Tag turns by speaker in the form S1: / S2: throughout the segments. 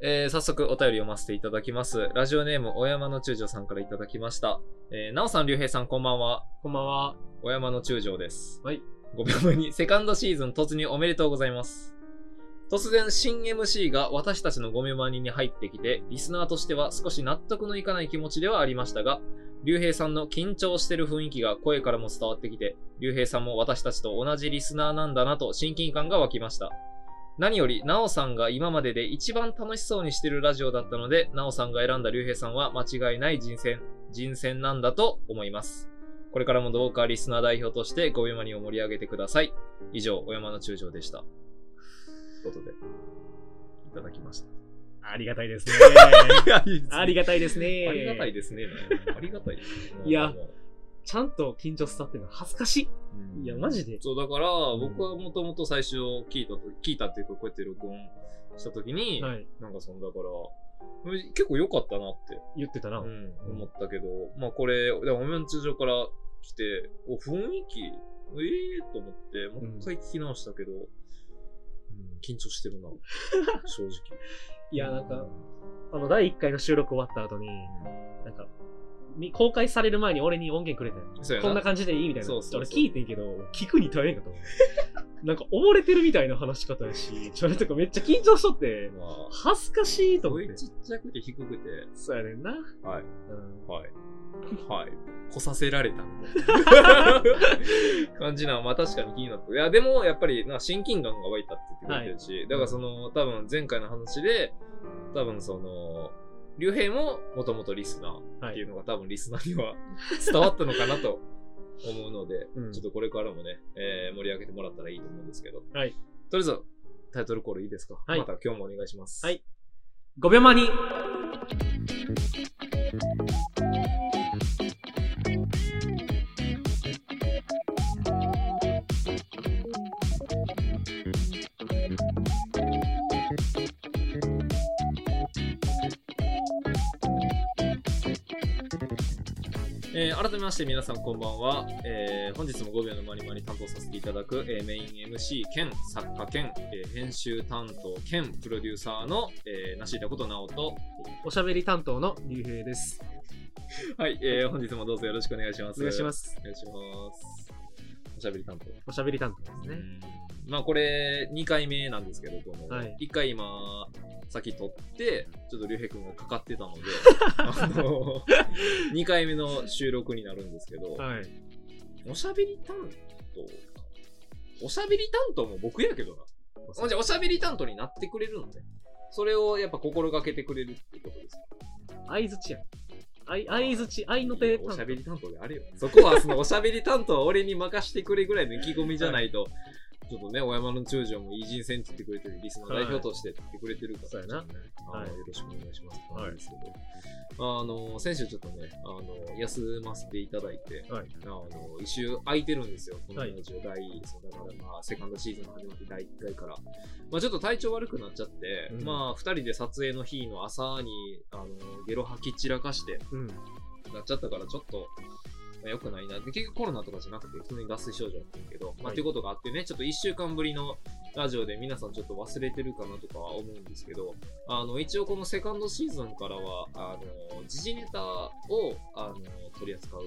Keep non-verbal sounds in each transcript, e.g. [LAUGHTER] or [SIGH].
S1: えー早速お便り読ませていただきます。ラジオネーム、お山の中将さんからいただきました。えーなおさん、りゅうへいさん、こんばんは。
S2: こんばんは。
S1: お山の中将です。
S2: はい。
S1: 5秒前にセカンドシーズン突入おめでとうございます。突然、新 MC が私たちの5秒前に入ってきて、リスナーとしては少し納得のいかない気持ちではありましたが、竜兵さんの緊張してる雰囲気が声からも伝わってきて、竜兵さんも私たちと同じリスナーなんだなと親近感が湧きました。何より、なおさんが今までで一番楽しそうにしてるラジオだったので、なおさんが選んだ竜兵さんは間違いない人選、人選なんだと思います。これからもどうかリスナー代表として5秒マニを盛り上げてください。以上、小山の中将でした。ということで、いただきました。
S2: ありがたいですね。あ
S1: あ
S2: りがたいですね。
S1: ありがたいですね。ありがたいですね。[LAUGHS]
S2: いやちゃんと緊張伝ってるの恥ずかしい。
S1: うん
S2: いやマジで
S1: そう、だから、僕はもともと最初聞いたと、聞いたっていうか、こうやって録音したときに、
S2: はい。
S1: なんかその、だから、結構良かったなって、
S2: 言ってたな。
S1: うん、思ったけど、まあこれ、でも、おめん通常から来て、お、雰囲気、ええー、と思って、もう一回聞き直したけど、うん、緊張してるな、[LAUGHS] 正直。
S2: いや、なんか、あの、第1回の収録終わった後に、なんか、み公開される前に俺に音源くれてこんな感じでいいみたいな。
S1: そうそうそう
S2: 俺聞いてんけど、聞くに大変かと思う。[LAUGHS] なんか溺れてるみたいな話し方やし、ちょっとかめっちゃ緊張しとって、
S1: まあ、
S2: 恥ずかしいと思って
S1: 声。ちっちゃくて低くて、
S2: そうやねんな。
S1: はい、
S2: うん
S1: はい。はい。来させられたみたいな感じなのは、まあ確かに気になった。いや、でも、やっぱり、な親近感が湧いたって言ってくれてるし、だからその、多分前回の話で、多分その、竜兵ももともとリスナーっていうのが多分リスナーには [LAUGHS] 伝わったのかなと思うので、
S2: うん
S1: ちょっとこれからもね、えー盛り上げてもらったらいいと思うんですけど。
S2: はい。
S1: とりあえず、タイトルコールいいですか？
S2: はい
S1: また今日もお願いします。
S2: はい5秒前に。
S1: えー改めまして皆さんこんばんは、えー本日も5秒のマニマニ担当させていただく、えーメイン MC 兼作家兼、えー編集担当兼プロデューサーの、えー、なしいたことなおと、
S2: おしゃべり担当の竜兵です。
S1: はい、えー本日もどうぞよろしくお願いします。
S2: お願いします
S1: す。お願いします。おしゃべり担当。
S2: おしゃべり担当ですね。
S1: うんまあこれ2回目なんですけど、この
S2: はい
S1: 1回今、先撮って、ちょっとりゅうへいくんがかかってたので、[LAUGHS] あの、2回目の収録になるんですけど、
S2: はい。
S1: おしゃべり担当おしゃべり担当も僕やけどな。ほんじゃ、おしゃべり担当になってくれるのね。それをやっぱ心がけてくれるってことです。
S2: 相づちやん。相相づち、愛の手
S1: おしゃべり担当であれよ。そこはそのおしゃべり担当は俺に任してくれぐらいの意気込みじゃないと、ちょっとね、小山の中将もいい人選って言ってくれてるリスナー代表として言ってくれてるから、
S2: そうやな
S1: ちょっとねあの
S2: はい
S1: よろしくお願いしますって感じですけど、あの、先週ちょっとね、あの、休ませていただいて、
S2: はい。
S1: あの、一周空いてるんですよ。この
S2: はい
S1: ラジオ第、そうだからまあ、セカンドシーズン始まって第1回から。まあちょっと体調悪くなっちゃって、
S2: うん
S1: まあ二人で撮影の日の朝に、あの、ゲロ吐き散らかして、
S2: うん。
S1: なっちゃったからちょっと、まあ、良くないな。で、結局コロナとかじゃなくて、普通に脱水症状だったんだけど、まあ、
S2: はい
S1: ということがあってね、ちょっと一週間ぶりのラジオで皆さんちょっと忘れてるかなとかは思うんですけど、あの、一応このセカンドシーズンからは、あの、時事ネタを、あの、取り扱う、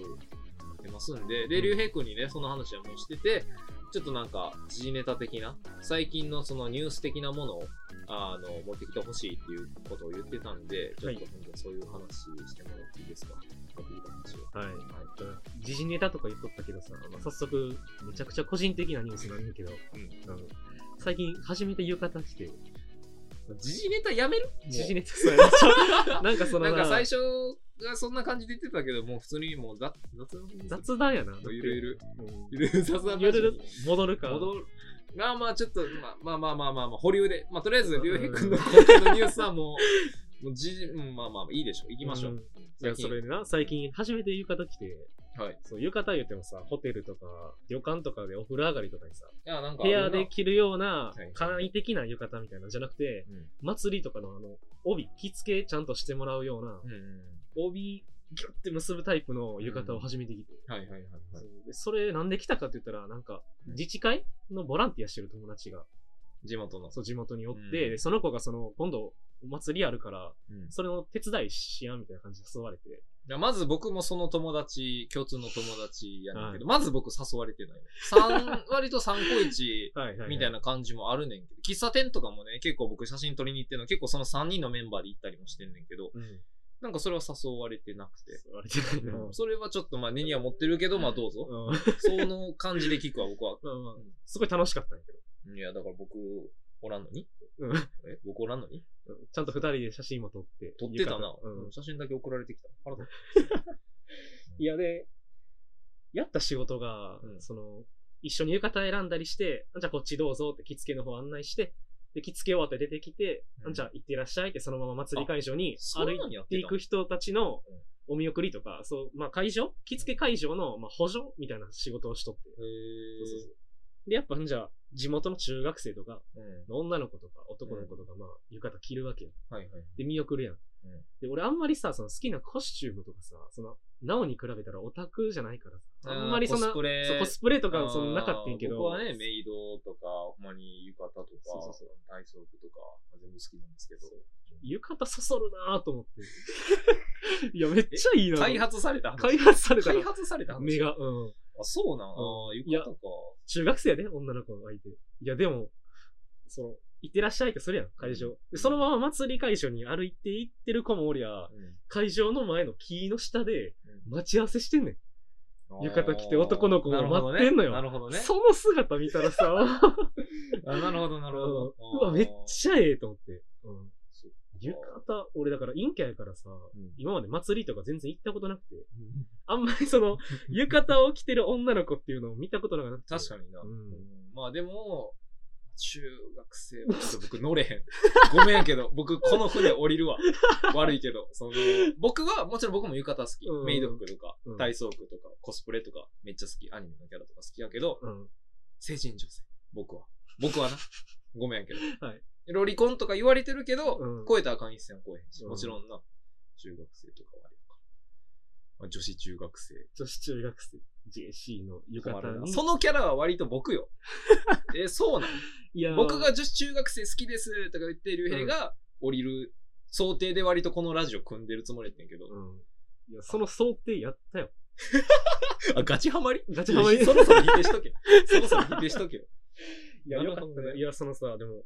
S1: てますんで、で、
S2: うん
S1: 竜兵君にね、その話はもうしてて、ちょっとなんか、時事ネタ的な、最近のそのニュース的なものを、あの、持ってきてほしいっていうことを言ってたんで、ちょっと本当にそういう話してもらっていいですか？僕の話を。
S2: はい。
S1: はい
S2: 時事ネタとか言っとったけどさ、まあ、早速、めちゃくちゃ個人的なニュースなんだけど、
S1: うん
S2: 最近初めて浴衣着て、
S1: 時事ネタやめる？
S2: 時事ネタ、そうや [LAUGHS] なんかその
S1: なんか最初がそんな感じで言ってたけど、もう普通にもう雑雑談
S2: 雑談やな。
S1: いろいろ
S2: うん
S1: いろいろ雑談
S2: ゆるる戻るか。
S1: 戻る。まあまあちょっと、まあまあまあまあまあ、保留で。まあとりあえず、
S2: うん
S1: りゅうへいくんの今回のニュースはもう、もうじ、うん、まあまあいいでしょう。行きましょう。
S2: うんいや、それでな、最近初めて浴衣着て、
S1: はい。
S2: そう、浴衣言ってもさ、ホテルとか、旅館とかでお風呂上がりとかにさ、
S1: いや、なんかあ
S2: 部屋で着るような
S1: はい
S2: 簡易的な浴衣みたいなのじゃなくて、
S1: うん。
S2: 祭りとかのあの、帯、着付けちゃんとしてもらうような、
S1: うんうん。
S2: 帯、ギュッて結ぶタイプの浴衣を初めて着て、
S1: はいはいはいはい。
S2: そそれなんで来たかって言ったら、なんか、自治会のボランティアしてる友達が、
S1: 地元の。
S2: そう、地元におって、
S1: うん
S2: でその子がその、今度、お祭りあるから、
S1: うん
S2: それの手伝いしやんみたいな感じで誘われて。
S1: いやまず僕もその友達、共通の友達やねんけど、まず僕誘われてない。三割と三個一
S2: はいはい、
S1: みたいな。感じもあるねんけど、喫茶店とかもね、結構僕写真撮りに行ってるの、結構その3人のメンバーで行ったりもしてんねんけど、
S2: うん。
S1: なんかそれは誘われてなくて。
S2: 誘われてないな。
S1: それはちょっとまあ根には持ってるけど、まあどうぞ。
S2: うん。
S1: その感じで聞くわ、僕は。
S2: まあまあすごい楽しかったんやけど。
S1: いや、だから僕、おらんのに？
S2: うん。
S1: え？僕おらんのに？
S2: ちゃんと二人で写真も撮って。
S1: 撮ってたな。
S2: うん。
S1: 写真だけ送られてきた。[LAUGHS]
S2: いやで、やった仕事が、
S1: うん
S2: その、一緒に浴衣選んだりして、じゃあこっちどうぞって着付けの方案内して、で、着付け終わって出てきて、
S1: うん
S2: じゃあ行ってらっしゃいってそのまま祭り会場に歩い
S1: て
S2: てい
S1: た
S2: く人たちの
S1: うん
S2: お見送りとか、そう、まあ会場？着付け会場の、まあ、補助みたいな仕事をしとって。
S1: へ
S2: そうそうそうで、やっぱじゃあ、地元の中学生とか、
S1: うん。
S2: 女の子とか男の子とか、まあ、浴衣着るわけよ。
S1: はいはい。
S2: で、見送るやん。
S1: うん
S2: で、俺あんまりさ、その好きなコスチュームとかさ、その、なおに比べたらオタクじゃないからさ、あんまりそんな、
S1: コス
S2: コスプレとかそのなかったんやけど、
S1: 僕はね、メイドとか、ほんまに浴衣とか、
S2: そうそうそう
S1: 体操服とか、全部好きなんですけど。
S2: 浴衣そそるなぁと思って。[LAUGHS] いや、めっちゃいいな
S1: 開発された話？
S2: 開発された
S1: 開発された話？
S2: 目が、うん。
S1: あ、そうなん、あ
S2: うん
S1: あ、浴衣か。
S2: 中学生やで、女の子の相手。いや、でも、その、行ってらっしゃいってするやん、会場。で、そのまま祭り会場に歩いて行ってる子もおりゃ、
S1: うん
S2: 会場の前の木の下で
S1: うん
S2: 待ち合わせしてんねん。浴衣着て男の子が待ってんのよ
S1: なるほどね。
S2: その姿見たらさ、[LAUGHS] [LAUGHS]
S1: あなるほど、なるほど。
S2: うわ、めっちゃええと思って。うん。浴衣、俺だから陰キャやからさ、
S1: うん
S2: 今まで祭りとか全然行ったことなくて、あんまりその、[LAUGHS] 浴衣を着てる女の子っていうのを見たことがなくて。
S1: 確かにな。
S2: うん
S1: うんまあでも、中学生はちょっと僕乗れへん。[LAUGHS] ごめんやけど、僕この船降りるわ。[LAUGHS] 悪いけど。その、僕は、もちろん僕も浴衣好き。
S2: うん
S1: メイド服とか
S2: うん、
S1: 体操服とか、コスプレとか、めっちゃ好き。アニメのキャラとか好きやけど、
S2: うん。
S1: 成人女性。僕は。僕はな。[LAUGHS] ごめんやけど。
S2: はい
S1: ロリコンとか言われてるけど、
S2: うん
S1: 超えたらあかん一線は超えへんし、
S2: うん
S1: もちろんな、中学生とかはあ、女子中学生。
S2: 女子中学生、JC の浴衣に。
S1: なそのキャラは割と僕よ。[LAUGHS] え、そうなん
S2: いやー
S1: 僕が女子中学生好きですとか言って、竜兵が降りる想定で割とこのラジオ組んでるつもりやってんけど。
S2: うん。いや、その想定やったよ。[LAUGHS]
S1: あ、ガチハマり？
S2: ガチハマり
S1: そろそろ否定しとけ。そろそろ否定しとけよ。[LAUGHS]
S2: いや、よかったね。いや、そのさ、でも、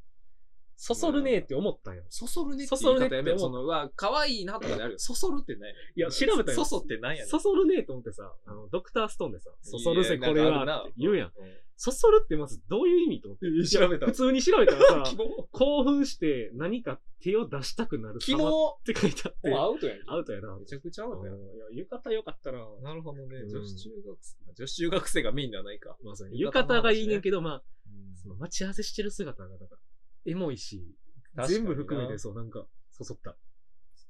S2: そそるねーって思ったんよ。
S1: そそるねって
S2: そそるね
S1: 言い方やめその、わ、可愛いなとかであるよ。そそるって何やねん
S2: いや、調べたよ。
S1: そそって何やねん。
S2: そそるねーと思ってさ、あの、ドクターストーンでさ、[LAUGHS] そそるぜ、これはって言うやん。
S1: う
S2: そそるってまずどういう意味と思って。
S1: 調べた
S2: 普通に調べたらさ、[LAUGHS] 興奮して何か手を出したくなる
S1: 希
S2: 様っ
S1: 望
S2: て書いてあって。[LAUGHS]
S1: アウトやんけ。
S2: アウトやな。
S1: めちゃくちゃアウトやん。
S2: うんいや、浴衣よかったな。
S1: なるほどね。
S2: うん
S1: 女子中学生。女子中学生がメインではないか。
S2: まあ、浴衣がいいねんけど、まあ、
S1: うん
S2: その待ち合わせしてる姿が、なんか、エモいし、全部含めて、そう、なんか、そそった。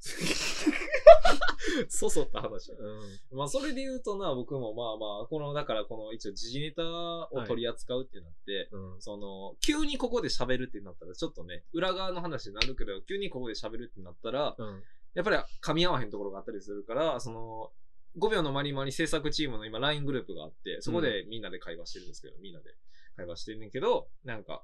S2: [LAUGHS]
S1: そそった話。
S2: うん。
S1: まあ、それで言うとな、僕もまあまあ、この、だからこの一応時事ネタを取り扱うってなって、
S2: うん。
S1: その、急にここで喋るってなったら、ちょっとね、裏側の話になるけど、急にここで喋るってなったら、
S2: うん。
S1: やっぱり噛み合わへんところがあったりするから、その、5秒のマリマリ制作チームの今 LINE グループがあって、そこでみんなで会話してるんですけど、みんなで会話してるんだけど、なんか、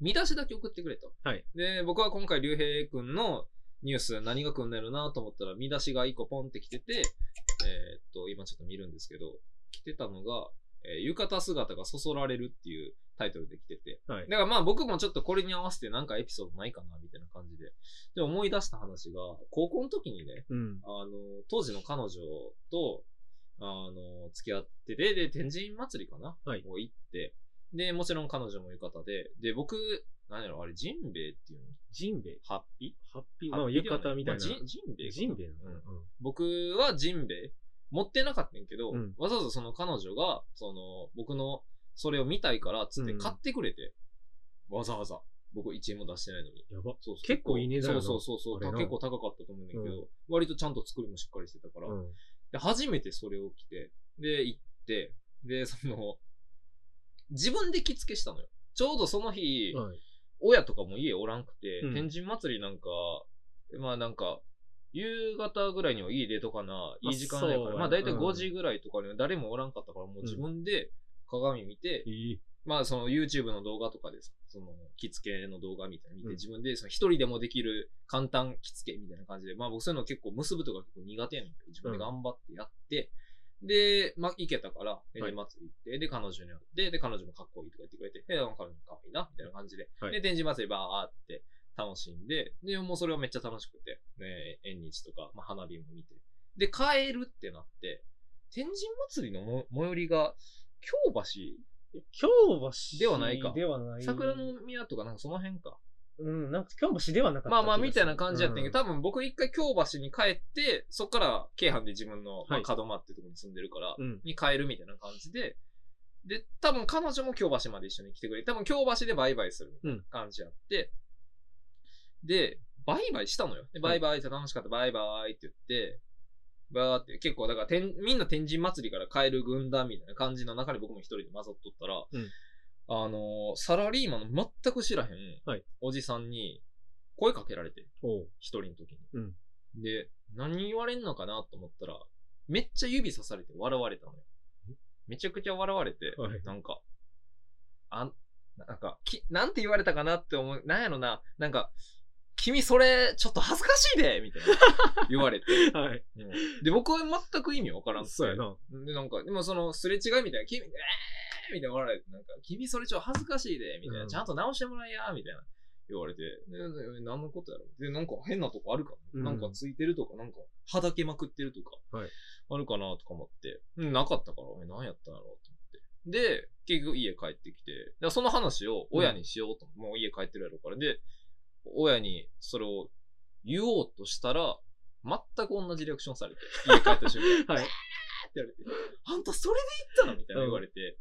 S1: 見出しだけ送ってくれと。
S2: はい。
S1: で、僕は今回、竜兵くんのニュース何が組んでるなと思ったら、見出しが1個ポンって来てて、えーっと、今ちょっと見るんですけど、来てたのが、えー浴衣姿がそそられるっていうタイトルで来てて。
S2: はい
S1: だからまあ僕もちょっとこれに合わせてなんかエピソードないかなみたいな感じで。で、思い出した話が、高校の時にね、
S2: うん。
S1: あの、当時の彼女と、あの、付き合ってて、で、天神祭りかな
S2: はい
S1: を行って、で、もちろん彼女も浴衣で、で、僕、何やろ、あれ、ジンベエっていうの？
S2: ジンベエ。
S1: ハッピ？
S2: ハッピー？
S1: ハ
S2: まあ、浴衣みたいな。
S1: まあジンジンベエかな
S2: ジンベエな？
S1: うん
S2: の
S1: 僕はジンベエ持ってなかったんやけど、
S2: うん
S1: わざわざその彼女が、その、僕のそれを見たいから、つって
S2: うん
S1: 買ってくれて、わざわざ。僕1円も出してないのに。
S2: やば。
S1: そうそう
S2: 結構いい値段やな
S1: そうそうそうそう。
S2: あれな
S1: 結構高かったと思うんだけど、
S2: うん
S1: 割とちゃんと作りもしっかりしてたから、
S2: うん。
S1: で、初めてそれを着て、で、行って、で、その、自分で着付けしたのよ。ちょうどその日、
S2: はい。
S1: 親とかも家おらんくて、
S2: うん
S1: 天神祭りなんか、まあなんか、夕方ぐらいには家出とかな、いい時間やから、まあ大体
S2: うん
S1: 5時ぐらいとかには誰もおらんかったから、もう自分で鏡見て、
S2: いい。
S1: まあその YouTube の動画とかでさ、その着付けの動画みたいなの見て、
S2: うん
S1: 自分でその一人でもできる簡単着付けみたいな感じで、まあ僕そういうの結構結ぶとか結構苦手やねんけど、自分で頑張ってやって、で、まあ行けたから、天神祭り行って、で、彼女に会って、で、彼女もかっこいいとか言ってくれて、で、彼女もかわいいな、みたいな感じで、
S2: はい。
S1: で、天神祭りバーって楽しんで、で、もうそれはめっちゃ楽しくて、ね、縁日とか、まあ花火も見て、で、帰るってなって、天神祭りのも最寄りが、京橋
S2: 京橋
S1: ではないか。
S2: ではない。
S1: 桜の宮とかなんかその辺か。
S2: うん、なんか京橋ではなかった。
S1: まあまあみたいな感じやったんやけど、
S2: う
S1: 多分僕一回京橋に帰って、そっから京阪で自分の、まあ、
S2: はい
S1: 門間っていうところに住んでるから、
S2: うん。
S1: に帰るみたいな感じで、で、多分彼女も京橋まで一緒に来てくれて、多分京橋でバイバイするみたいな感じやって、で、バイバイしたのよ。で、バイバイって楽しかった、バイバイって言って、バーって、結構だから天、みんな天神祭りから帰る軍団みたいな感じの中で僕も一人で混ざっとったら、
S2: うん
S1: あのーサラリーマンの全く知らへん、
S2: はい
S1: おじさんに声かけられて、一人の時に。
S2: うん
S1: で、何言われんのかなと思ったら、めっちゃ指さされて笑われたのよ。めちゃくちゃ笑われて、
S2: はい
S1: なんか、あ、なんか、き、なんて言われたかなって思う、なんやろな、なんか、君それ、ちょっと恥ずかしいでみたいな。[LAUGHS] 言われて。
S2: はい。
S1: うんで、僕は全く意味わからんくて。
S2: そうやな。
S1: で、なんか、でもその、すれ違いみたいな、君、えーみたいな笑われて、なんか、君それちょっと恥ずかしいでみたいな、
S2: うん。
S1: ちゃんと直してもらえやみたいな。言われて、何のことやろ？で、なんか変なとこあるか、
S2: うん。
S1: なんかついてるとか、なんか、はだけまくってるとか、
S2: はい。
S1: あるかなとか思って、うん、なかったから、お前何やったんやろうと思って。で、結局家帰ってきて、でその話を親にしようと、もう家帰ってるやろうから、で、親にそれを言おうとしたら、全く同じリアクションされて、家帰った瞬間、[LAUGHS]
S2: はい。
S1: って言われて、あんたそれで言ったの？みたいな言われて、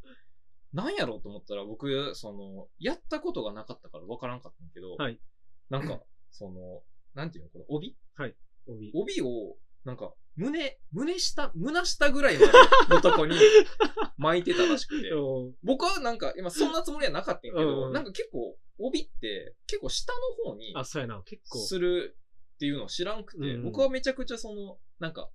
S1: なんやろうと思ったら僕、その、やったことがなかったから分からんかったんだけど、
S2: はい
S1: なんか、[CLEARS THROAT] その、なんていうのこの帯？
S2: 帯。
S1: 帯を、なんか、胸、胸下、胸下ぐらいまでのとこに [LAUGHS] 巻いてたらしくて、僕はなんか、今そんなつもりはなかったんやけど、
S2: うん
S1: なんか結構、帯って結構下の方に
S2: あ、そうやな。結構。
S1: するっていうのを知らんくて、
S2: うん
S1: 僕はめちゃくちゃその、なんか、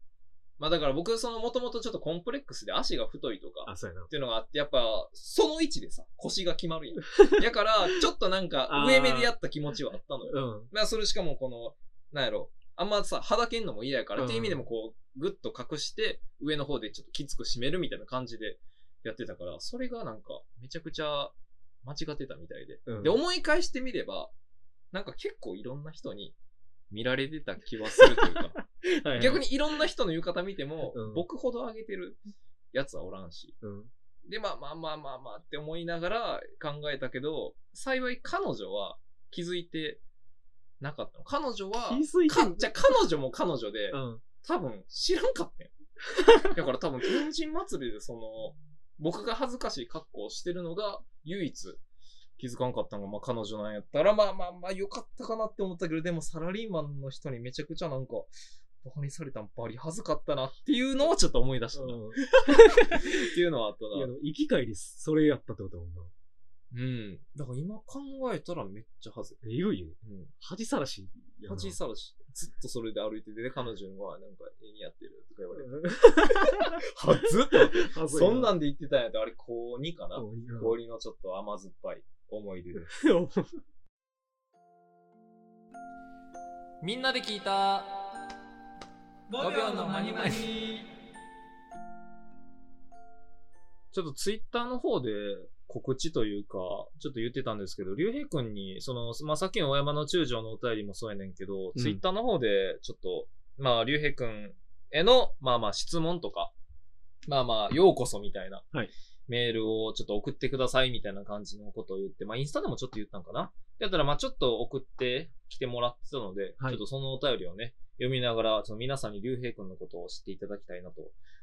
S1: まあだから僕そのもともとちょっとコンプレックスで足が太いとか
S2: あ、そうやな
S1: っ。ていうのがあって、やっぱその位置でさ、腰が決まるやん。[LAUGHS] だから、ちょっとなんか上目でやった気持ちはあったのよ。
S2: うん。
S1: まあそれしかもこの、なんやろ、あんまさ、はだけんのも嫌やから、
S2: うん
S1: っていう意味でもこう、ぐっと隠して、上の方でちょっときつく締めるみたいな感じでやってたから、それがなんか、めちゃくちゃ間違ってたみたいで。
S2: うん
S1: で、思い返してみれば、なんか結構いろんな人に見られてた気はするというか、
S2: はいはい
S1: 逆。にいろんな人の浴衣見ても、
S2: うん
S1: 僕ほど上げてるやつはおらんし。
S2: うん。
S1: で、まあまあまあまあまあって思いながら考えたけど、幸い彼女は気づいてなかったの。彼女は、
S2: 気づいて
S1: じゃあ彼女も彼女で、
S2: うん。
S1: 多分知らんかったん。[LAUGHS] だから多分天神祭りでその、僕が恥ずかしい格好をしてるのが唯一気づかんかったのが、まあ彼女なんやったら、まあまあまあよかったかなって思ったけど、でもサラリーマンの人にめちゃくちゃなんか、バカにされたんバリ恥ずかったなっていうのをちょっと思い出したな。っ
S2: うん
S1: ていうのはあった
S2: いや、
S1: な。
S2: 生き返り、それやったってことやもんな。
S1: うん。だから今考えたらめっちゃ恥ずい。
S2: えぐいよ。
S1: うん。
S2: 恥さらしやな。
S1: 恥さらし、ずっとそれで歩いてて、で彼女にはなんか、えにやってるとか言われて。
S2: うん
S1: はずっとそんなんで言ってたんやったら、あれ高2かな？
S2: うん
S1: 氷のちょっと甘酸っぱい思い出 [LAUGHS] です。みんなで聞いた5秒のマニマニちょっとツイッターの方で告知というか、ちょっと言ってたんですけど、竜兵くんに、その、まあ、さっきの大山の中将のお便りもそうやねんけど、
S2: うん。
S1: ツイッターの方で、ちょっと、まあ、竜兵くんへの、まあまあ、質問とか、まあまあ、ようこそみたいな、
S2: はい。
S1: メールをちょっと送ってくださいみたいな感じのことを言って、まあ、インスタでもちょっと言ったんかな。やったら、まあ、ちょっと送ってきてもらってたので、
S2: はい。
S1: ちょっとそのお便りをね、読みながら、その皆さんに竜兵くんのことを知っていただきたいなと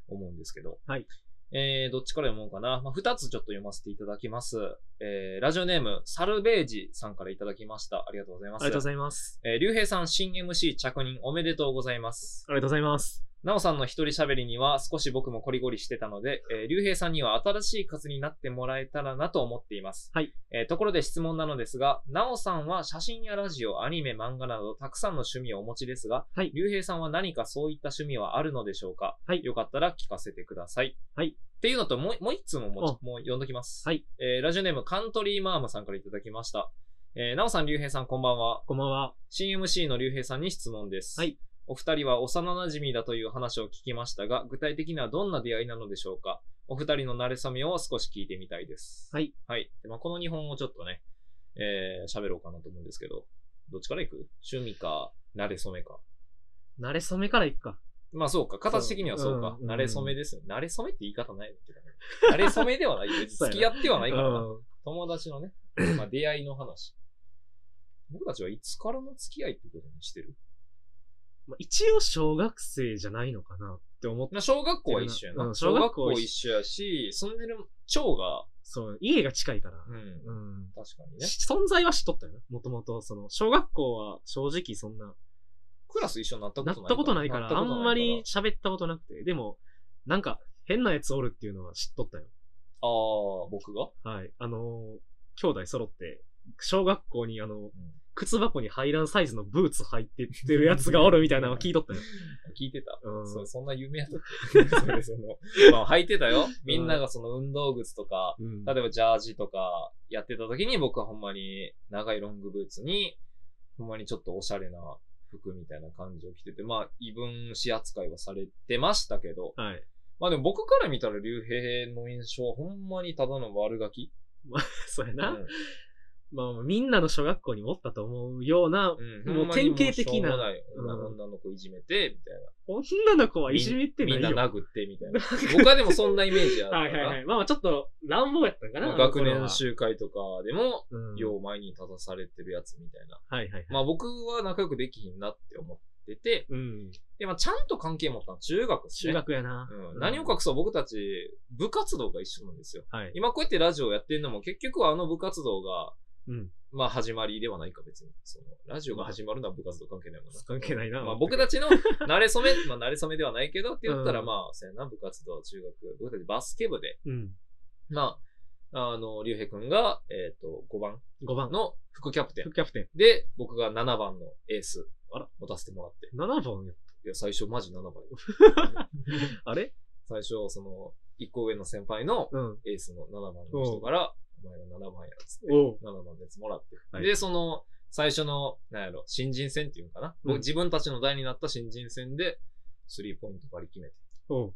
S1: 思うんですけど。
S2: はい。
S1: えー、どっちから読もうかな。まあ、二つちょっと読ませていただきます。えー、ラジオネーム、サルベージさんからいただきました。ありがとうございます。
S2: ありがとうございます。
S1: えー、竜兵さん新 MC 着任おめでとうございます。
S2: ありがとうございます。
S1: なおさんの一人喋りには少し僕もコリゴリしてたので、えー、竜兵さんには新しい活になってもらえたらなと思っています。
S2: はい。
S1: えーところで質問なのですが、なおさんは写真やラジオ、アニメ、漫画などたくさんの趣味をお持ちですが、
S2: はい
S1: 竜兵さんは何かそういった趣味はあるのでしょうか？
S2: はい
S1: よかったら聞かせてください。
S2: はい。
S1: っていうのと、もう、もう一通ももうもう読んどきます。
S2: はい。
S1: えーラジオネームカントリーマームさんからいただきました。えーなおさん、竜兵さん、こんばんは。
S2: こんばんは。
S1: 新 MC の竜兵さんに質問です。
S2: はい。
S1: お二人は幼馴染だという話を聞きましたが、具体的にはどんな出会いなのでしょうか？お二人の馴れ初めを少し聞いてみたいです。
S2: はい。
S1: はい。でまあ、この日本をちょっとね、えー、喋ろうかなと思うんですけど、どっちから行く？趣味か、馴れ初めか。
S2: 慣れ初めからいくか。
S1: まあそうか、形的にはそうか。
S2: うんうん
S1: 馴れ初めですよ。馴れ初めって言い方ないのけどね。馴れ初めではない。付き合ってはないからな。
S2: うん
S1: 友達のね、まあ出会いの話。僕たちはいつからの付き合いってことにしてる？
S2: まあ、一応小学生じゃないのかなって思って、
S1: まあ小学校は一緒やな。
S2: うん
S1: 小学校一緒やし、住んでる町が、
S2: そう、家が近いから。
S1: うん、
S2: うん。
S1: 確かにね。
S2: し存在は知っとったよな。もともと、その、小学校は正直そんな、
S1: クラス一緒になったことない
S2: なったことないから、あんまり喋ったことなくて。でも、なんか、変なやつおるっていうのは知っとったよ。
S1: ああ、僕が、
S2: はい。あのー兄弟揃って、小学校にあの、
S1: うん
S2: 靴箱に入らんサイズのブーツ入ってってるやつがおるみたいなのを聞いとったよ。[LAUGHS]
S1: 聞いてた。
S2: うん
S1: そうそんな有名やったっけ？[LAUGHS] それその、まあ、履いてたよ。みんながその運動靴とか、
S2: うん
S1: 例えばジャージとかやってた時に僕はほんまに長いロングブーツに、ほんまにちょっとおしゃれな服みたいな感じを着てて、まあ、異分子扱いはされてましたけど、
S2: はい。
S1: まあでも僕から見たら竜兵の印象はほんまにただの悪ガキ。[LAUGHS]
S2: そうやな。
S1: うん
S2: まあ、みんなの小学校にもおったと思うような、
S1: うん
S2: もう典型的な
S1: ない女の子いじめて、みたいな。
S2: 女の子はいじめてないよ。
S1: みんな殴って、みたいな。僕はでもそんなイメージあったから。
S2: はいはいはい。まあまあちょっと乱暴やったんかな。
S1: まあ学年集会とかでも、
S2: うん
S1: よう前に立たされてるやつみたいな。
S2: はいはいはい。
S1: まあ僕は仲良くできひんなって思ってて、
S2: うん。
S1: で、まあちゃんと関係持ったのは中学です
S2: 中
S1: ね。
S2: 学やな。
S1: うん、何を隠そう僕たち部活動が一緒なんですよ。
S2: はい。
S1: 今こうやってラジオやってるのも結局はあの部活動が、
S2: うん。
S1: まあ始まりではないか別に。その、ラジオが始まるのは部活動関係ないもんな。
S2: 関係ないな
S1: まあ僕たちの慣れ初め、[LAUGHS] まあ慣れ初めではないけどって言ったら
S2: うん
S1: まあ、そうやな、部活動、中学、僕たちバスケ部で、
S2: うん。
S1: まあ、あの、竜兵くんが、えっ、と、5番
S2: 5番。
S1: の副キャプテン
S2: 副。キャプテン。
S1: で、僕が7番のエース。
S2: あら
S1: 持たせてもらって。
S2: 7番や。
S1: いや、最初マジ7番よ。[LAUGHS]
S2: あれ？
S1: 最初、その、1個上の先輩の
S2: うん。
S1: エースの7番の人から、お前が7番やつって、
S2: おう。
S1: 7番のやつもらって。
S2: はい
S1: で、その、最初の、なんやろ、新人戦っていうのかな？僕
S2: うん
S1: 自分たちの代になった新人戦で、スリーポイントバリ決めて。
S2: おう。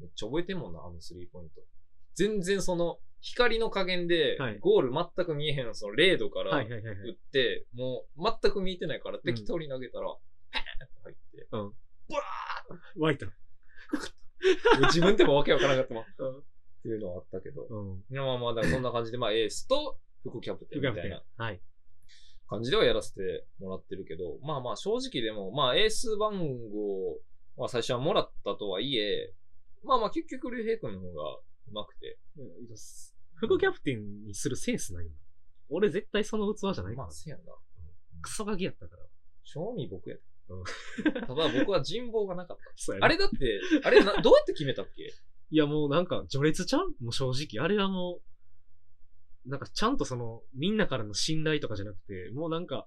S1: めっちゃ覚えてんもんな、あのスリーポイント。全然その、光の加減で
S2: はい、
S1: ゴール全く見えへん、その0度から。打って、もう全く見えてないから適当に投げたら、ペーって入って、
S2: うん。
S1: ブワ
S2: 湧いた。
S1: ー [LAUGHS] 自分でもわけわからなかったもん。っ
S2: うん。
S1: ていうのはあったけど。
S2: うん。
S1: いやまあまあ、だからそんな感じで、まあエースと副キャプテンみたいな。
S2: はい。
S1: 感じではやらせてもらってるけど、まあまあ正直でも、まあエース番号は最初はもらったとはいえ、まあまあ結局、竜兵君の方が上手くて。
S2: うん副キャプテンにするセンスないよな。俺絶対その器じゃないから
S1: まあ、。せやな。
S2: クソガキやったから。
S1: 正味僕やで。
S2: うん
S1: ただ僕は人望がなかっ [LAUGHS]
S2: そうや
S1: た。あれだって、あれな、どうやって決めたっけ
S2: いやもうなんか序列ちゃう？もう正直。あれはもう、なんかちゃんとその、みんなからの信頼とかじゃなくて、もうなんか、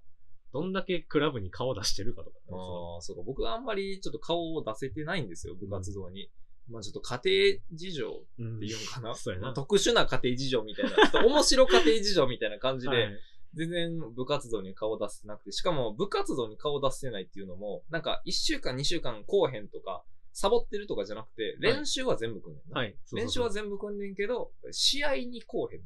S2: どんだけクラブに顔出してるかとか。
S1: ああ、そうか。僕はあんまりちょっと顔を出せてないんですよ、部活動に。まあちょっと家庭事情っ
S2: うん
S1: ていうのかな。
S2: そうやな。
S1: 特殊な家庭事情みたいな。ちょっと面白家庭事情みたいな感じで、
S2: はい
S1: 全然部活動に顔出せてなくて、しかも部活動に顔出せてないっていうのも、なんか1週間2週間こうへんとか、サボってるとかじゃなくて、練習は全部組んねんな。
S2: はい。
S1: 練習は全部組んねんけど、試合にこうへん。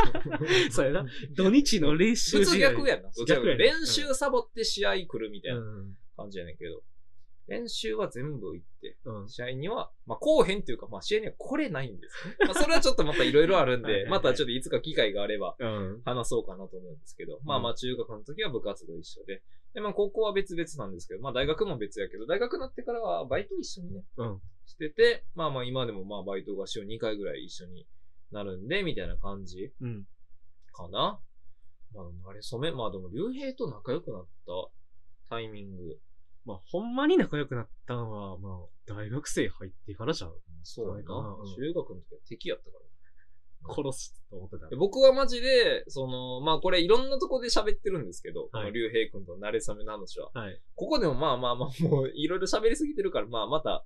S1: [LAUGHS]
S2: そうやな。土日の練習
S1: 普通逆やんな。
S2: 逆やね
S1: 練習サボって試合来るみたいな
S2: うん。
S1: 感じやねんけど、練習は全部行って、
S2: うん。
S1: 試合には、まあ、こうへんっていうか、まあ、試合には来れないんですね。まあ、それはちょっとまたいろいろあるんで、またちょっといつか機会があれば
S2: うん。
S1: 話そうかなと思うんですけど、まあまあ中学の時は部活動一緒で、で、まあ高校は別々なんですけど、まあ大学も別やけど、大学になってからはバイト一緒にね、
S2: うん。
S1: してて、まあまあ今でもまあバイトが週2回ぐらい一緒になるんで、みたいな感じ
S2: うん。
S1: かな。まあ、慣れ初め、まあでも、竜兵と仲良くなったタイミング。
S2: まあ、ほんまに仲良くなったのは、まあ、大学生入ってからじゃん。
S1: そうやな
S2: うん。
S1: 中学の時は敵やったから。
S2: 殺すと思ってた
S1: で。僕はマジで、その、まあこれいろんなとこで喋ってるんですけど、こ
S2: はい
S1: の竜兵君と慣れ初めの話は。
S2: はい。
S1: ここでもまあまあまあ、もういろいろ喋りすぎてるから、まあまた、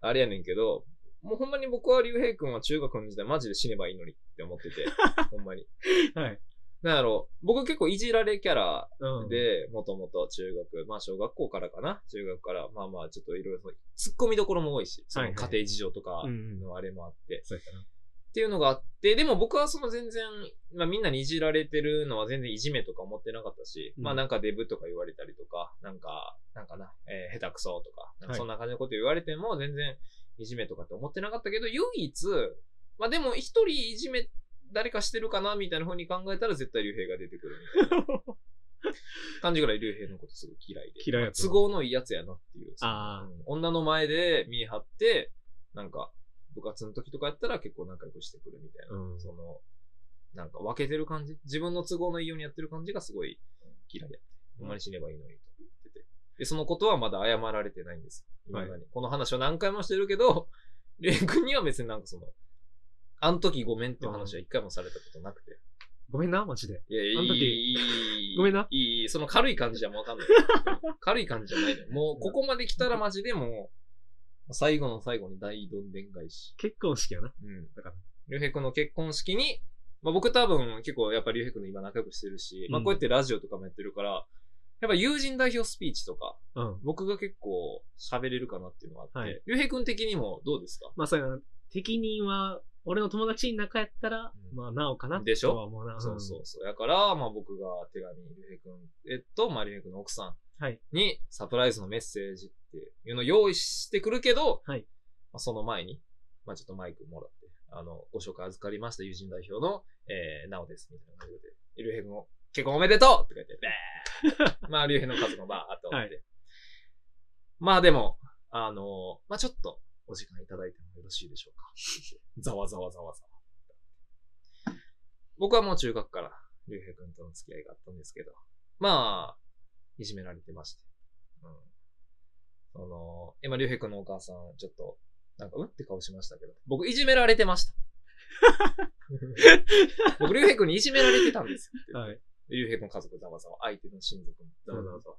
S1: あれやねんけど、もうほんまに僕は竜兵君は中学の時代マジで死ねばいいのにって思ってて、[LAUGHS] ほんまに。
S2: はい。
S1: なんやろう、僕結構いじられキャラ
S2: うん。、
S1: で、もともと中学、まあ小学校からかな、中学から、まあまあちょっといろいろ突っ込みどころも多いし、その家庭事情とかのあれもあって、
S2: そうやったな。
S1: っていうのがあって、でも僕はその全然、まあみんなにいじられてるのは全然いじめとか思ってなかったし、
S2: うん。
S1: まあなんかデブとか言われたりとか、なんか、なんかな、えー下手くそとか、なんか
S2: はい。
S1: そんな感じのこと言われても全然いじめとかって思ってなかったけど、唯一、まあでも一人いじめ、誰かしてるかなみたいな風に考えたら絶対竜兵が出てくるみたいな。[LAUGHS] 感じぐらい竜兵のことすごい嫌いで。
S2: 嫌いやった
S1: 都合のいいやつやなっていう。
S2: あー。
S1: うん。女の前で見え張って、なんか、部活の時とかやったら結構仲良くしてくるみたいな。
S2: うん
S1: その、なんか分けてる感じ自分の都合のいいようにやってる感じがすごい嫌いやって。ほんまに死ねばいいのにと思ってて。で、そのことはまだ謝られてないんです。
S2: はい
S1: 未だに。この話を何回もしてるけど、レイ君には別になんかその、あん時ごめんっていう話は一回もされたことなくて。
S2: ごめんな、マジで。
S1: いや、いい、[LAUGHS]
S2: ごめんない
S1: い、その軽い感じじゃもうわかんない。軽い感じじゃない。もう、ここまで来たらマジでもう、最後の最後に大どんでん返し。
S2: 結婚式やな。
S1: うん。
S2: だから。
S1: りゅうへいくんの結婚式に、まあ僕多分結構やっぱりりゅうへいくんの今仲良くしてるし、まあ
S2: うん
S1: こうやってラジオとかもやってるから、やっぱ友人代表スピーチとか、
S2: うん。
S1: 僕が結構喋れるかなっていうのがあって、
S2: はい
S1: りゅうへいくん的にもどうですか？
S2: まあ、そうやな。適任は、俺の友達に仲やったら、
S1: うん
S2: まあ、なおかな。
S1: でしょ
S2: とは思うな。
S1: そうそうそう。だから、まあ僕が手紙、りゅうへいくん、えっと、まありゅうへいくんの奥さん
S2: はい。
S1: にサプライズのメッセージっていうのを用意してくるけど、
S2: はい
S1: まあ、その前に、まあちょっとマイクもらって、あの、ご紹介預かりました友人代表の、えー、なおです、みたいな感じで、りゅうへいくんを結婚おめでとうって書いて、べ [LAUGHS] ーまあ、りゅうへいの家族もバーっと思って。
S2: は
S1: まあでも、あのまあちょっとお時間いただいてもよろしいでしょうか。[LAUGHS] ざわざわざわざわ。僕はもう中学からりゅうへいくんとの付き合いがあったんですけど、まあ、いじめられてまして。うん。その、今、りゅうへいくんのお母さん、ちょっと、なんか、うんって顔しましたけど、僕、いじめられてました。[LAUGHS] 僕、りゅうへいくんにいじめられてたんですよ。
S2: はい。
S1: りゅうへいくん家族ざわざわ、相手の親族もざわざわざわ。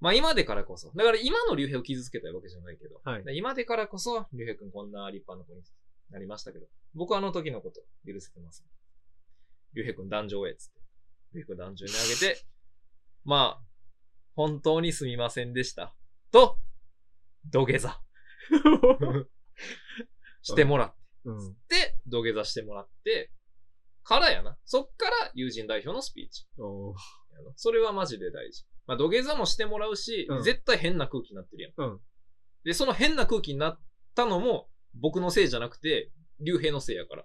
S1: まあ今でからこそ。だから今の竜兵を傷つけたわけじゃないけど。
S2: はい
S1: で今でからこそ、竜兵くんこんな立派な子になりましたけど。僕はあの時のこと許せてます。竜兵くん壇上へっつって。竜兵くん壇上にあげて、まあ、本当にすみませんでした。と、土下座 [LAUGHS] してもらって。
S2: うん。
S1: で、土下座してもらって、からやな。そっから友人代表のスピーチ。それはマジで大事。まあ、土下座もしてもらうし、
S2: うん
S1: 絶対変な空気になってるやん。
S2: うん
S1: で、その変な空気になったのも、僕のせいじゃなくて、竜兵のせいやから。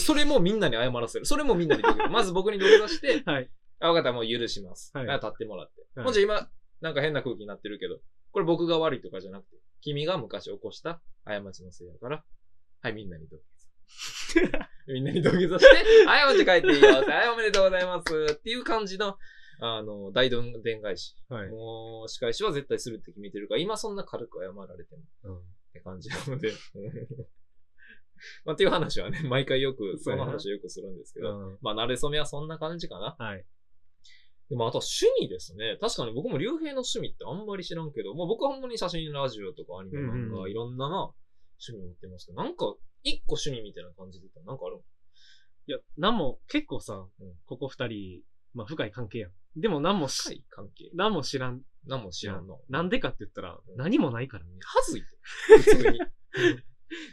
S1: それもみんなに謝らせる。それもみんなに土下座。[LAUGHS] まず僕に土下座して、
S2: はい。
S1: あ、わかった、もう許します。
S2: はい
S1: あ立ってもらって。
S2: はい
S1: もうじゃあ今、なんか変な空気になってるけど、これ僕が悪いとかじゃなくて、君が昔起こした過ちのせいやから、はい、みんなに土下座。みんなに土下座して、はい、お家帰っていいよ。はい、おめでとうございます。っていう感じの、あの、大どんでん返し。
S2: はい。
S1: もう、仕返しは絶対するって決めてるから、今そんな軽く謝られても
S2: うん
S1: って感じなので。[LAUGHS] まあ、っていう話はね、毎回よく、その話をよくするんですけど、
S2: うん
S1: まあ、慣れ初めはそんな感じかな。
S2: はい。
S1: でも、あとは趣味ですね。確かに僕も竜兵の趣味ってあんまり知らんけど、まあ僕はほんまに写真、ラジオとかアニメ、
S2: うんうん
S1: 漫画、いろんなな、趣味持ってますけど、なんか、一個趣味みたいな感じで言ったらなんかある
S2: いや、なんも、結構さ
S1: うん、
S2: ここ二人、まあ深い関係やん。でも何も
S1: 深
S2: し、
S1: い関係？
S2: 何も知らん。
S1: 何も知らんの。
S2: なんでかって言ったら
S1: うん、
S2: 何もないからね。
S1: はずい。[LAUGHS] 普通に。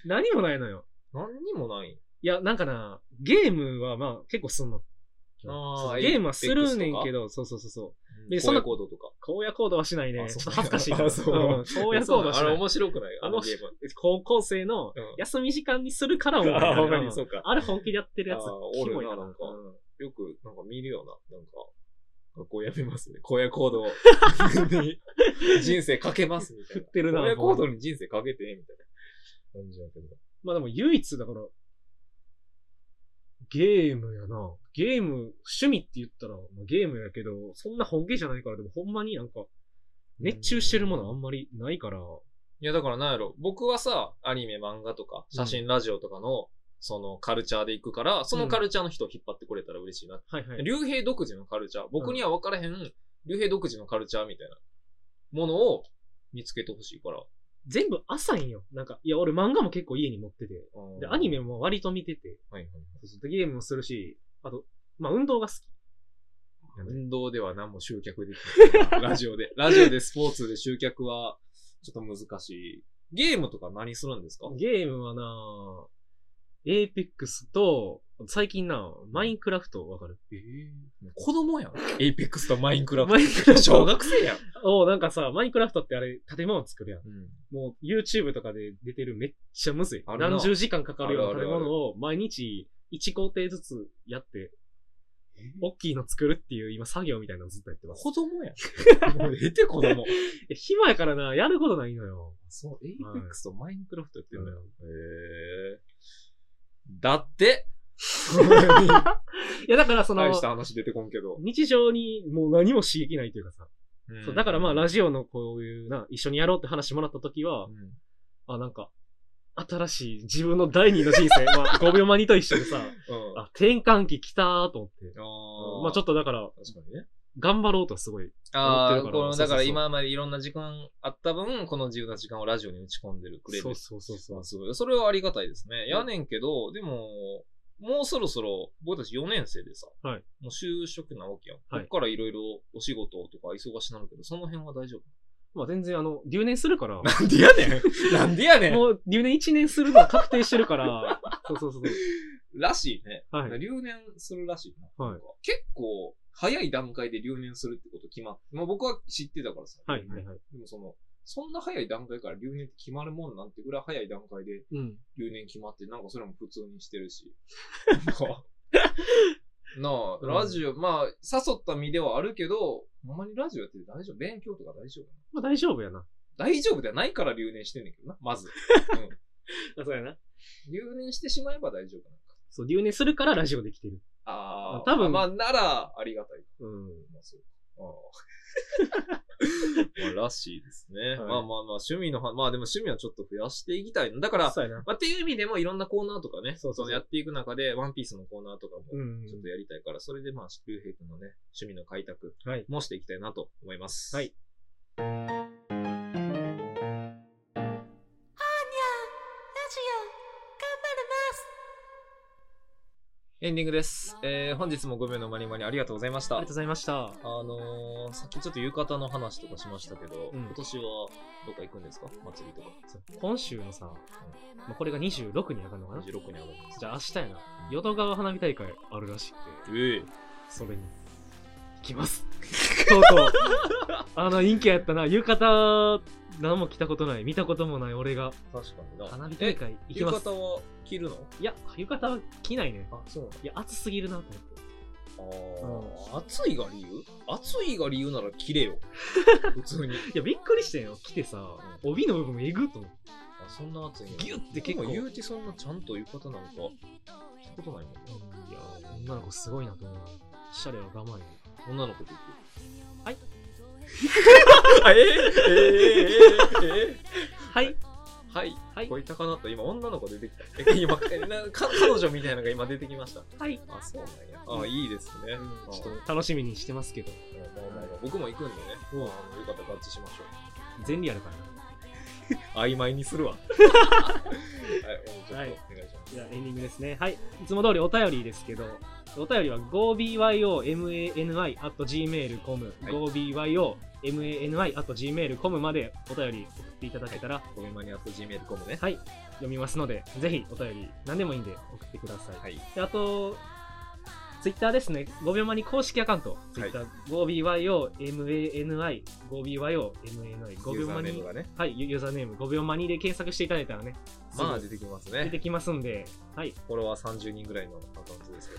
S2: 何もないのよ。
S1: 何にもない。
S2: いや、なんかな、ゲームはまあ結構すんの。
S1: あー
S2: ゲームはするねんけど、そうそうそうそう。
S1: で、
S2: でそんな
S1: コードとか？
S2: 荒野行動はしないね。
S1: あそう
S2: ちょっと恥ずかしいから。
S1: あそう
S2: うん荒野行動はし
S1: あれ
S2: ない。
S1: 面白くない？あ
S2: あの
S1: のゲーム。
S2: 高校生の
S1: うん
S2: 休み時間にするからも
S1: あほんまにそうか
S2: あれ本気でやってるやつ
S1: あ
S2: モいから。
S1: なんか
S2: うん
S1: よく、なんか見るよな。なんか、学校やめますね。荒野行動に人生かけますみたいな。
S2: 振ってるな
S1: 荒野行動に人生かけて、みたいな感じだけど。
S2: まあでも唯一だから、ゲームやな。ゲーム、趣味って言ったら、まあ、ゲームやけど、そんな本気じゃないから、でもほんまになんか、熱中してるものあんまりないから、
S1: いや、だからなんやろ。僕はさ、アニメ、漫画とか、写真、ラジオとかの、そのカルチャーで行くから、そのカルチャーの人を引っ張ってくれたら嬉しいな。
S2: はいはい。
S1: 竜兵独自のカルチャー。僕には分からへん、竜兵独自のカルチャーみたいなものを見つけてほしいから。
S2: 全部浅いんよ。なんか、いや、俺漫画も結構家に持ってて、で、アニ
S1: メ
S2: も割と見てて、
S1: はいはい。
S2: そうそうでゲームもするし、あと、まあ運動が好き。
S1: 運動では何も集客できない。[LAUGHS] ラジオで。ラジオでスポーツで集客はちょっと難しい。ゲームとか何するんですか？
S2: ゲームはなエーペックスと、最近なマインクラフトわかる？
S1: え子供やん。エイペックスとマインクラフト。
S2: マインクラフト
S1: 小学生やん。
S2: おなんかさ、マインクラフトってあれ、建物作るやん。
S1: うん
S2: もう YouTube とかで出てるめっちゃむずい。
S1: あるな
S2: 何十時間かかるような建
S1: あるあるある
S2: 物を毎日1工程ずつやって、大きいの作るっていう今作業みたいなのずっとやってます。
S1: 子供やん。[LAUGHS] もうええて子供。
S2: いや暇やからな、やることないのよ。
S1: そう、エイペックスとマインクラフトやって
S2: うん
S1: るのよ。へえ。だって、[LAUGHS]
S2: いやだからその
S1: 大し、た話出てこんけど。
S2: 日常にもう何も刺激ないというかさ、
S1: うん
S2: そうだからまあラジオのこういうな、一緒にやろうって話もらった時は、
S1: うん
S2: あ、なんか、新しい自分の第二の人生、[LAUGHS] まあ5秒間にと一緒でさ、
S1: うん。
S2: あ、転換期来たーと思って。
S1: あ
S2: まあちょっとだから、
S1: 確かにね。
S2: 頑張ろうとはすごい。
S1: ああ、この、だから今までいろんな時間あった分、この自由な時間をラジオに打ち込んでるくれる。
S2: そうそうそうそう。
S1: それはありがたいですね。やねんけど、でも、もうそろそろ、僕たち4年生でさ、
S2: はい
S1: もう就職なわけやん。
S2: はい
S1: こっからいろいろお仕事とか忙しなるけど、その辺は大丈夫？
S2: まあ全然あの、留年するから、[LAUGHS]
S1: なんでやねん [LAUGHS] なんでやねん
S2: もう留年1年するのは確定してるから、[LAUGHS] そうそうそう。
S1: らしいね。
S2: はい。
S1: 留年するらしいな。
S2: はい
S1: 結構、早い段階で留年するってこと決まって、まあ僕は知ってたからさ。
S2: はいはいはい。
S1: でもその、そんな早い段階から留年って決まるもんなんてぐらい早い段階で
S2: うん。
S1: 留年決まって、なんかそれも普通にしてるし。[LAUGHS] なあ、
S2: うん
S1: ラジオ、まあ、誘った身ではあるけど、ほんまにラジオやってて大丈夫？勉強とか大丈夫
S2: まあ大丈夫やな。
S1: 大丈夫ではないから留年してんねんけどな、まず。[LAUGHS] うん。
S2: あそうやな。
S1: 留年してしまえば大丈夫なんか。
S2: そう、留年するからラジオできてる。
S1: ああ、
S2: 多分
S1: まあ、なら、ありがたい。
S2: うん。
S1: まあ、そうか。ああ [LAUGHS] まあ、らしいですね。
S2: い
S1: まあまあまあ、趣味のは、まあでも趣味はちょっと増やしていきたいの。だから。まあ、っていう意味でもいろんなコーナーとかね、
S2: そうそうそ
S1: やっていく中で、ワンピースのコーナーとかも
S2: うん
S1: ちょっとやりたいから、それでまあ、竜兵君のね、趣味の開拓
S2: はい。
S1: もしていきたいなと思います。
S2: はい。
S1: エンディングです。えー、本日も5秒のまにまにありがとうございました。
S2: ありがとうございました。
S1: あのー、さっきちょっと浴衣の話とかしましたけど、
S2: うん
S1: 今年はどっか行くんですか？祭りとか。
S2: 今週のさ、まあ、これが26に上がるのかな
S1: ？26に上がります。
S2: じゃあ明日やな。淀川花火大会あるらしくて、
S1: ええ
S2: それに行きます。とうとう。あの、陰キャやったな。浴衣、何も着たことない。見たこともない俺が。
S1: 確かにな。
S2: 花火大会行き
S1: 浴
S2: ます。
S1: 衣は着るの？
S2: いや、浴衣は着ないね。
S1: あ、そう
S2: いや、暑すぎるなと思って。
S1: ああ、暑いが理由？暑いが理由なら着れよ。[LAUGHS] 普通に。
S2: いや、びっくりしてんよ。着てさ、帯の部分えぐっと思って。
S1: あ、そんな暑いんや
S2: ギュッて結構
S1: でも言うてそんなちゃんと浴衣なんか、着たことないもんな。
S2: いや、女の子すごいなと思う。シャレは我慢よ。
S1: 女の子と行く？
S2: はい。
S1: あ、ええええええ
S2: はい。
S1: はい。
S2: はい。
S1: 声高なった。今、女の子出てきた。え今、か彼女みたいなのが今出てきました。
S2: はい。
S1: あ、そうなんや。あ、いいですね。あ
S2: ちょっと楽しみにしてますけど。
S1: まあまあまあ僕も行くんでね。あのよかったら合致しましょう。
S2: 全理あるからな。[LAUGHS]
S1: 曖昧にするわ。[LAUGHS] はい、ちょっとお願いします。
S2: じゃあエンディングですね。はい。いつも通りお便りですけど、お便りは gobymani.gmail.com、gobymani.gmail.com までお便り送っていただけたら、
S1: ごめんまに Gmail.com ね。
S2: はい、読みますので、ぜひお便り、何でもいいんで送ってください。
S1: はい。
S2: であと、ツイッターですね、5秒間に公式アカウント、ツイッター、5BYOMANI、5BYOMANI、5
S1: ユーザー
S2: 秒間に、
S1: ね。
S2: はい、ユユーザーネーム5秒間にで検索していただいたらね、
S1: まあ
S2: す
S1: 出てきます
S2: ぐ出
S1: ね。
S2: てきますんで、はい。
S1: フォロワー30人ぐらいのアカウントですけ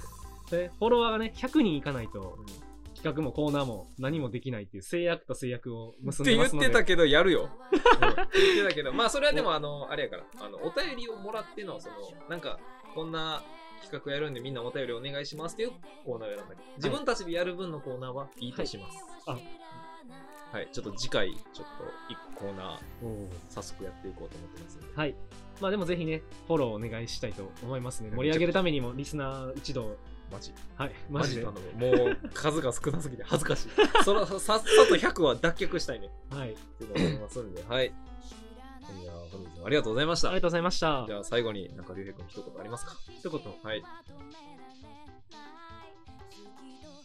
S1: ど。
S2: で、フォロワーがね、100人いかないと、
S1: うん
S2: 企画もコーナーも何もできないっていう制約と制約を結ん
S1: って言っ
S2: でますので。
S1: てたけど、やるよ。[LAUGHS] うん言ってたけど、まあそれはでも、あの、あれやから、あの、お便りをもらっての、その、なんか、こんな企画やるんでみんなお便りお願いしますっていうコーナーをやらない。自分たちでやる分のコーナーはいいとします。
S2: あ
S1: はい、ちょっと次回、ちょっと一個コーナー、早速やっていこうと思ってます。
S2: はい。まあでもぜひね、フォローお願いしたいと思いますね。盛り上げるためにもリスナー一同、
S1: マジ。
S2: はい、マジで。
S1: 頼むもう、数が少なすぎて恥ずかしい。[LAUGHS] その、さっさと100は脱却したいね。
S2: はい。
S1: っていうと思いますんで、はい。じゃあ、本日もありがとうございました。
S2: ありがとうございました
S1: じ。ゃあ、最後になんか、りゅうへい君一言ありますか？
S2: 一言。
S1: はい。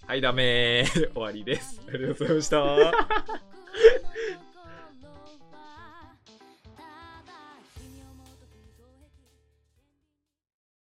S1: はい、ダメー。[LAUGHS] 終わりです。ありがとうございました。